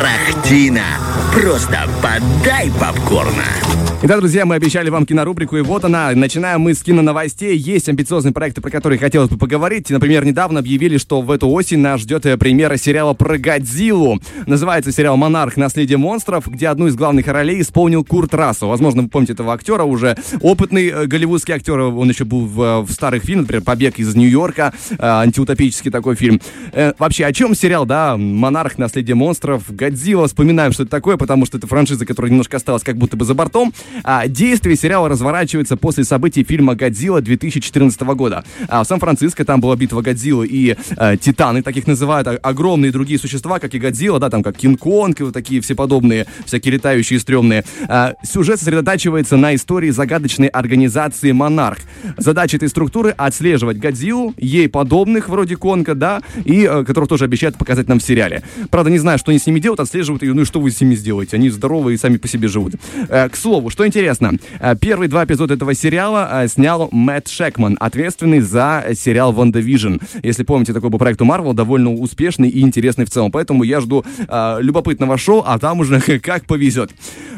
Тарахтина. Просто подай попкорна. Итак, друзья, мы обещали вам кинорубрику, и вот она. Начинаем мы с киноновостей. Есть амбициозные проекты, про которые хотелось бы поговорить. Например, недавно объявили, что в эту осень нас ждет э, премьера сериала про Годзиллу. Называется сериал «Монарх. Наследие монстров», где одну из главных ролей исполнил Курт Рассел. Возможно, вы помните этого актера, уже опытный э, голливудский актер. Он еще был в, э, в старых фильмах, например, «Побег из Нью-Йорка», антиутопический такой фильм. Вообще, о чем сериал, да? «Монарх. Наследие монстров», «Годзилла». Вспоминаем, что это такое, потому что это франшиза, которая немножко осталась как будто бы за бортом. А, действие сериала разворачивается после событий фильма «Годзилла» 2014 года. А, в Сан-Франциско там была битва Годзиллы и а, Титаны, таких называют, а, огромные другие существа, как и Годзилла, да, там как Кинг-Конг и вот такие все подобные, всякие летающие стрёмные. А, сюжет сосредотачивается на истории загадочной организации «Монарх». Задача этой структуры — отслеживать Годзиллу, ей подобных, вроде Конга, да, и а, которых тоже обещают показать нам в сериале. Правда, не знаю, что они с ними делают, отслеживают ее, ну и что вы с ними сделаете? Они здоровые и сами по себе живут. А, к слову, что интересно, э, первые два эпизода этого сериала э, снял Мэтт Шекман, ответственный за сериал «WandaVision». Если помните, такой был проект у Марвел, довольно успешный и интересный в целом. Поэтому я жду э, любопытного шоу, а там уже как повезет.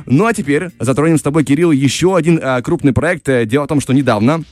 Ну а теперь затронем с тобой, Кирилл, еще один э, крупный проект. Дело в том, что недавно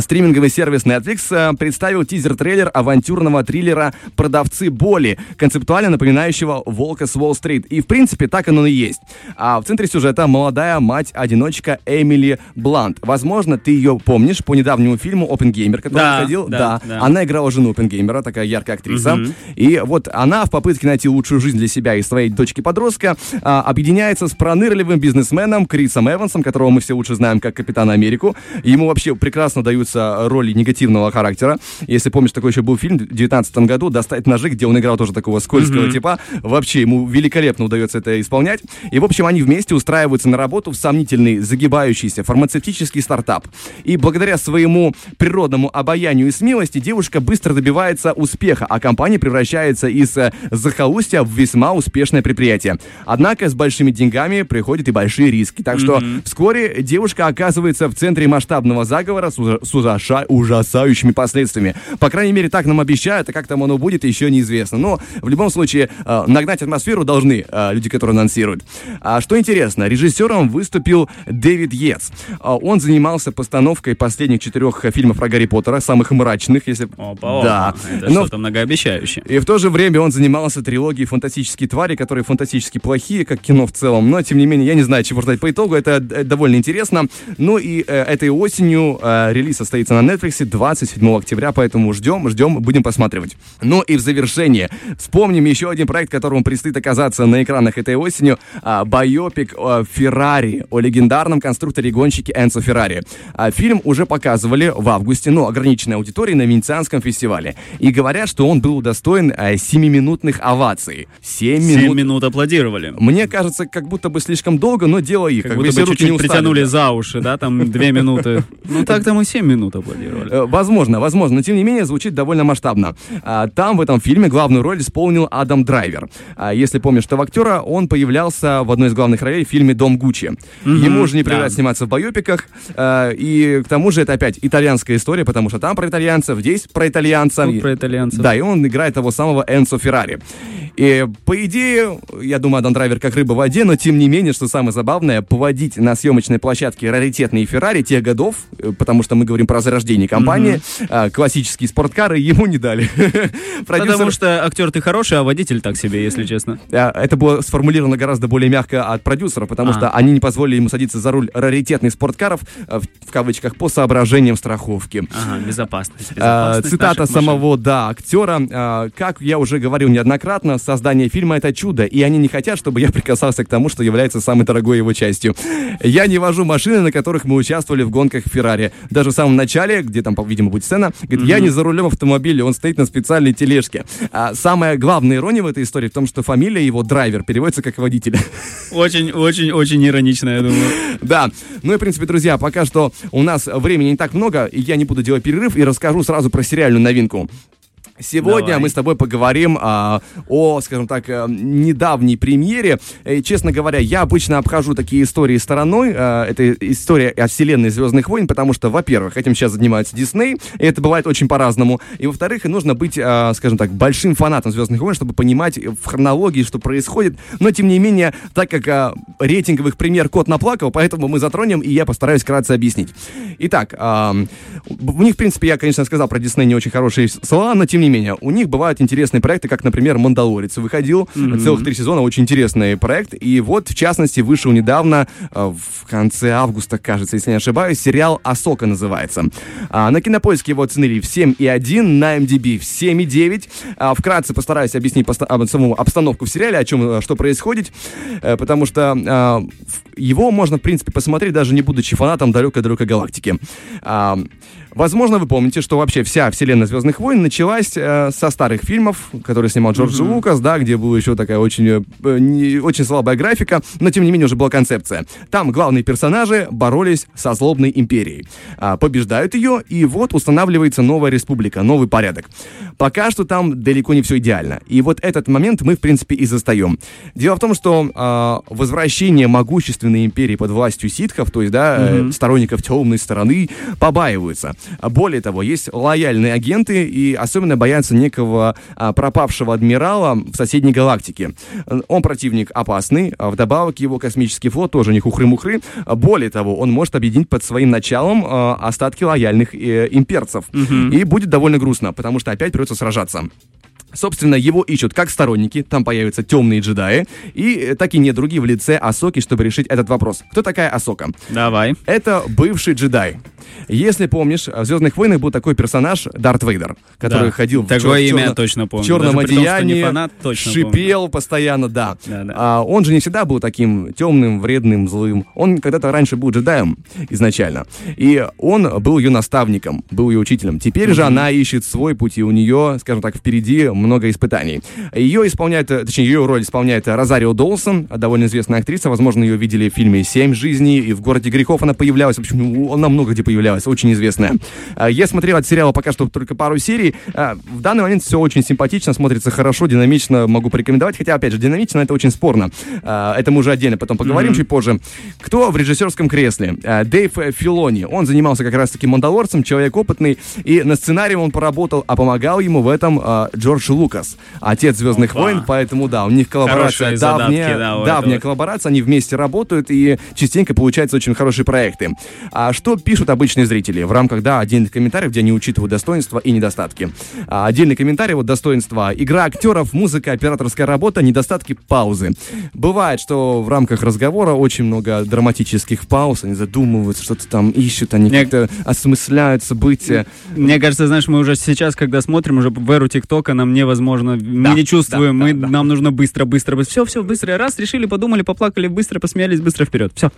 стриминговый сервис Netflix э, представил тизер-трейлер авантюрного триллера «Продавцы боли», концептуально напоминающего «Волка с Уолл-стрит». И, в принципе, так оно и есть. А в центре сюжета молодая мать-одиночка Эмили Блант. Возможно, ты ее помнишь по недавнему фильму «Опенгеймер», который да, выходил. Да, да. да. Она играла жену Опенгеймера, такая яркая актриса. Мгм. И вот она в попытке найти лучшую жизнь для себя и своей дочки-подростка а, объединяется с пронырливым бизнесменом Крисом Эвансом, которого мы все лучше знаем как Капитана Америку. Ему вообще прекрасно даются роли негативного характера. Если помнишь, такой еще был фильм в 2019 году «Достать ножи», где он играл тоже такого скользкого Мгм. типа. Вообще ему великолепно удается это исполнять. И, в общем, они вместе устраиваются на работу в сомнительный, загибающийся фармацевтический стартап. И благодаря своему природному обаянию и смелости девушка быстро добивается успеха, а компания превращается из э, захолустья в весьма успешное предприятие. Однако с большими деньгами приходят и большие риски. Так что Мгм. вскоре девушка оказывается в центре масштабного заговора с, с ужаша- ужасающими последствиями. По крайней мере, так нам обещают, а как там оно будет, еще неизвестно. Но в любом случае, э, нагнать атмосферу должны э, люди, которые анонсируют. А что интересно, режиссером выступил Дэвид Йетс. А, Он занимался постановкой последних четырех фильмов про Гарри Поттера, самых мрачных, если... Опа, Да. Это Но что-то многообещающее. и в то же время он занимался трилогией «Фантастические твари», которые фантастически плохие, как кино в целом. Но, тем не менее, я не знаю, чего ждать по итогу. Это э, довольно интересно. Ну и э, этой осенью э, релиз состоится на Netflix 27 октября, поэтому ждем, ждем, будем посматривать. Ну и в завершение вспомним еще один проект, которому предстоит оказаться на экранах этой осенью. А, Байопик о Феррари, о легендарном конструкторе и гонщике Энцо Феррари. А, Фильм уже показывали в августе, но ограниченной аудитории на Венецианском фестивале. И говорят, что он был удостоен а, 7-минутных оваций. 7 Семь минут. минут аплодировали. Мне кажется, как будто бы слишком долго, но дело их. Как бы, будто бы не чуть-чуть устали, притянули да. за уши, да, там две минуты. Ну так там и семь минут аплодировали. Э, Возможно, возможно, но тем не менее звучит довольно масштабно. А, Там в этом фильме главную роль исполнил Адам Драйвер. А, Если помнишь этого актера, он появлялся в одной из главных ролей в фильме «Дом Гуччи». Мгм, Ему уже не привыкать да. сниматься в байопиках, а, и к тому же это опять итальянская история, потому что там про итальянцев, здесь про итальянца. Тут про итальянцев. Да, и он играет того самого Энцо Феррари. И, по идее, я думаю, Адам Драйвер как рыба в воде, но тем не менее, что самое забавное, поводить на съемочной площадке раритетные Феррари тех годов, э, потому что мы говорим про зарождение компании, а, классические спорткары ему не дали. Продюсер- Потому что актер ты хороший, а водитель так себе, если честно. А, Это было сформулировано гораздо более мягко от продюсера, потому А. что они не позволили ему садиться за руль раритетных спорткаров, э, в, в кавычках, по соображениям страховки. Ага, безопасность. А, безопасность Цитата наших машин. самого, да, актера. А, Как я уже говорил неоднократно, создание фильма это чудо, и они не хотят, чтобы я прикасался к тому, что является самой дорогой его частью. Я не вожу машины, на которых мы участвовали в гонках Феррари. Даже в самом начале, где там, видимо, будет сцена, говорит, я не за рулем автомобиля, он стоит на специальной тележке. А самая главная ирония в этой истории в том, что фамилия его драйвер переводится как водитель. Очень, очень, очень иронично, я думаю. Да. Ну и, в принципе, друзья, пока что у нас времени не так много, и я не буду делать перерыв и расскажу сразу про сериальную новинку. Сегодня Давай. мы с тобой поговорим а, о, скажем так, э, недавней премьере. Э, честно говоря, я обычно обхожу такие истории стороной. А, это история о вселенной Звездных войн, потому что, во-первых, этим сейчас занимается Дисней, и это бывает очень по-разному. И, во-вторых, и нужно быть, а, скажем так, большим фанатом Звездных войн, чтобы понимать в хронологии, что происходит. Но, тем не менее, так как а, рейтинговых премьер кот наплакал, поэтому мы затронем, и я постараюсь вкратце объяснить. Итак, а, у них, в принципе, я, конечно, сказал про Дисней не очень хорошие слова, но, тем не менее, у них бывают интересные проекты, как, например, «Мандалорец» выходил, целых три сезона, очень интересный проект, и вот, в частности, вышел недавно, э, в конце августа, кажется, если не ошибаюсь, сериал «Асока» называется. А, на Кинопоиске его оценили в 7,1, на MDB в 7,9. А, вкратце постараюсь объяснить саму обстановку в сериале, о чем, э, что происходит, э, потому что а, его можно, в принципе, посмотреть, даже не будучи фанатом далекой-далекой галактики. Возможно, вы помните, что вообще вся вселенная Звездных войн началась э, со старых фильмов, которые снимал Джордж Лукас, да, где была еще такая очень, э, э, не- очень слабая графика, но тем не менее уже была концепция. Там главные персонажи боролись со злобной империей. А, побеждают ее, и вот устанавливается новая республика, новый порядок. Пока что там далеко не все идеально. И вот этот момент мы, в принципе, и застаем. Дело в том, что а, возвращение могущественной империи под властью ситхов, то есть, да, э, сторонников темной стороны, побаиваются. Более того, есть лояльные агенты и особенно боятся некого а, пропавшего адмирала в соседней галактике. Э, Он противник опасный, а вдобавок его космический флот тоже не хухры-мухры. Более того, он может объединить под своим началом а, остатки лояльных э, имперцев. И будет довольно грустно, потому что опять придется сражаться. Собственно, его ищут как сторонники, там появятся темные джедаи, и э, так и недруги в лице Асоки, чтобы решить этот вопрос. Кто такая Асока? Давай. Это бывший джедай. Если помнишь, в Звездных войнах был такой персонаж Дарт Вейдер, который Да. ходил в, Такое чер- имя черно- точно помню. в черном Даже при том, не одеянии, фанат, точно шипел постоянно, да. Да, да. А, он же не всегда был таким темным, вредным, злым. Он когда-то раньше был джедаем изначально. И он был ее наставником, был ее учителем. Теперь же она ищет свой путь, и у нее, скажем так, впереди много испытаний. Ее исполняет, э, точнее, ее роль исполняет Розарио Доусон, довольно известная актриса. Возможно, ее видели в фильме «Семь жизней», и в «Городе грехов» она появлялась. В общем, она много где появлялась, очень известная. А, Я смотрел от сериала пока что только пару серий. А, В данный момент все очень симпатично, смотрится хорошо, динамично, могу порекомендовать. Хотя, опять же, динамично это очень спорно. А, Это мы уже отдельно потом поговорим чуть позже. Кто в режиссерском кресле? Дэйв Филони. Он занимался как раз-таки «Мандалорцем», человек опытный, и на сценарии он поработал, а помогал ему в этом Джордж Лукас, отец «Звездных Опа. войн», поэтому, да, у них коллаборация Хорошие задатки, давняя, да, у давняя этого. коллаборация, они вместе работают, и частенько получаются очень хорошие проекты. А что пишут обычные зрители в рамках, да, отдельных комментариев, где они учитывают достоинства и недостатки? А, отдельный комментарий, вот достоинства. Игра актеров, музыка, операторская работа, недостатки, паузы. Бывает, что в рамках разговора очень много драматических пауз, они задумываются, что-то там ищут, они Мне- как-то осмысляют события. Мне кажется, знаешь, мы уже сейчас, когда смотрим уже в эру ТикТока, нам невозможно, мы не чувствуем, да, мы, да, да. нам нужно быстро, быстро, быстро. Все, все, быстро. Раз, решили, подумали, поплакали, быстро, посмеялись, быстро вперед. Все.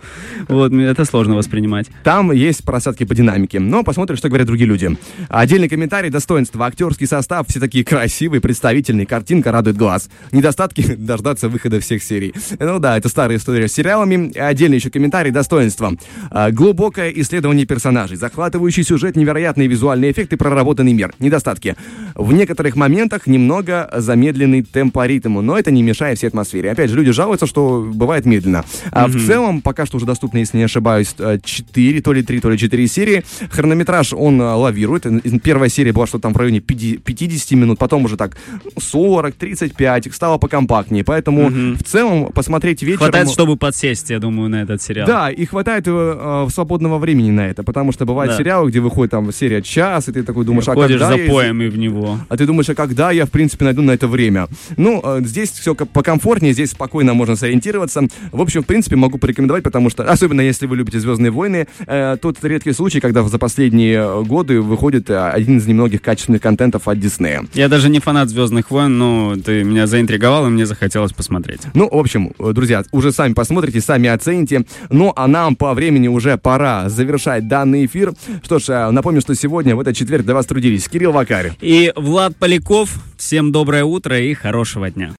Вот, это сложно воспринимать. Там есть просадки по динамике. Но посмотрим, что говорят другие люди. Отдельный комментарий, достоинства. Актерский состав, все такие красивые, представительные, картинка радует глаз. Недостатки дождаться выхода всех серий. Ну да, это старая история с сериалами. Отдельный еще комментарий, достоинства. А, Глубокое исследование персонажей, захватывающий сюжет, невероятные визуальные эффекты, проработанный мир. Недостатки. В некоторых моментах немного замедленный темп ритму, но это не мешает всей атмосфере. Опять же, люди жалуются, что бывает медленно. А в целом, пока что уже доступно, если не ошибаюсь, 4, то ли 3, то ли 4 серии. Хронометраж он а, лавирует. Первая серия была что-то там в районе 50 50 минут, потом уже так 40, 35, стало покомпактнее. Поэтому в целом посмотреть вечером... Хватает, чтобы подсесть, я думаю, на этот сериал. Да, и хватает э, э, свободного времени на это, потому что бывают Да. сериалы, где выходит там серия час, и ты такой думаешь, а Ходишь когда за я из- поями в него. а ты думаешь, а когда я, в принципе, найду на это время? Ну, э, здесь все покомфортнее, здесь спокойно можно сориентироваться. В общем, в принципе, могу порекомендовать, потому что, особенно если вы любите «Звездные войны», э, тут редкий случай, когда за последние э, годы выходит э, один из немногих качественных контентов от Диснея. Я даже не фанат Звездных войн, но ты меня заинтриговал, и мне захотелось посмотреть. Ну, в общем, друзья, уже сами посмотрите, сами оцените. Ну, а нам по времени уже пора завершать данный эфир. Что ж, напомню, что сегодня, в этот четверг, для вас трудились Кирилл Вакарь. И Влад Поляков, всем доброе утро и хорошего дня.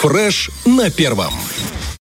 Фреш на первом.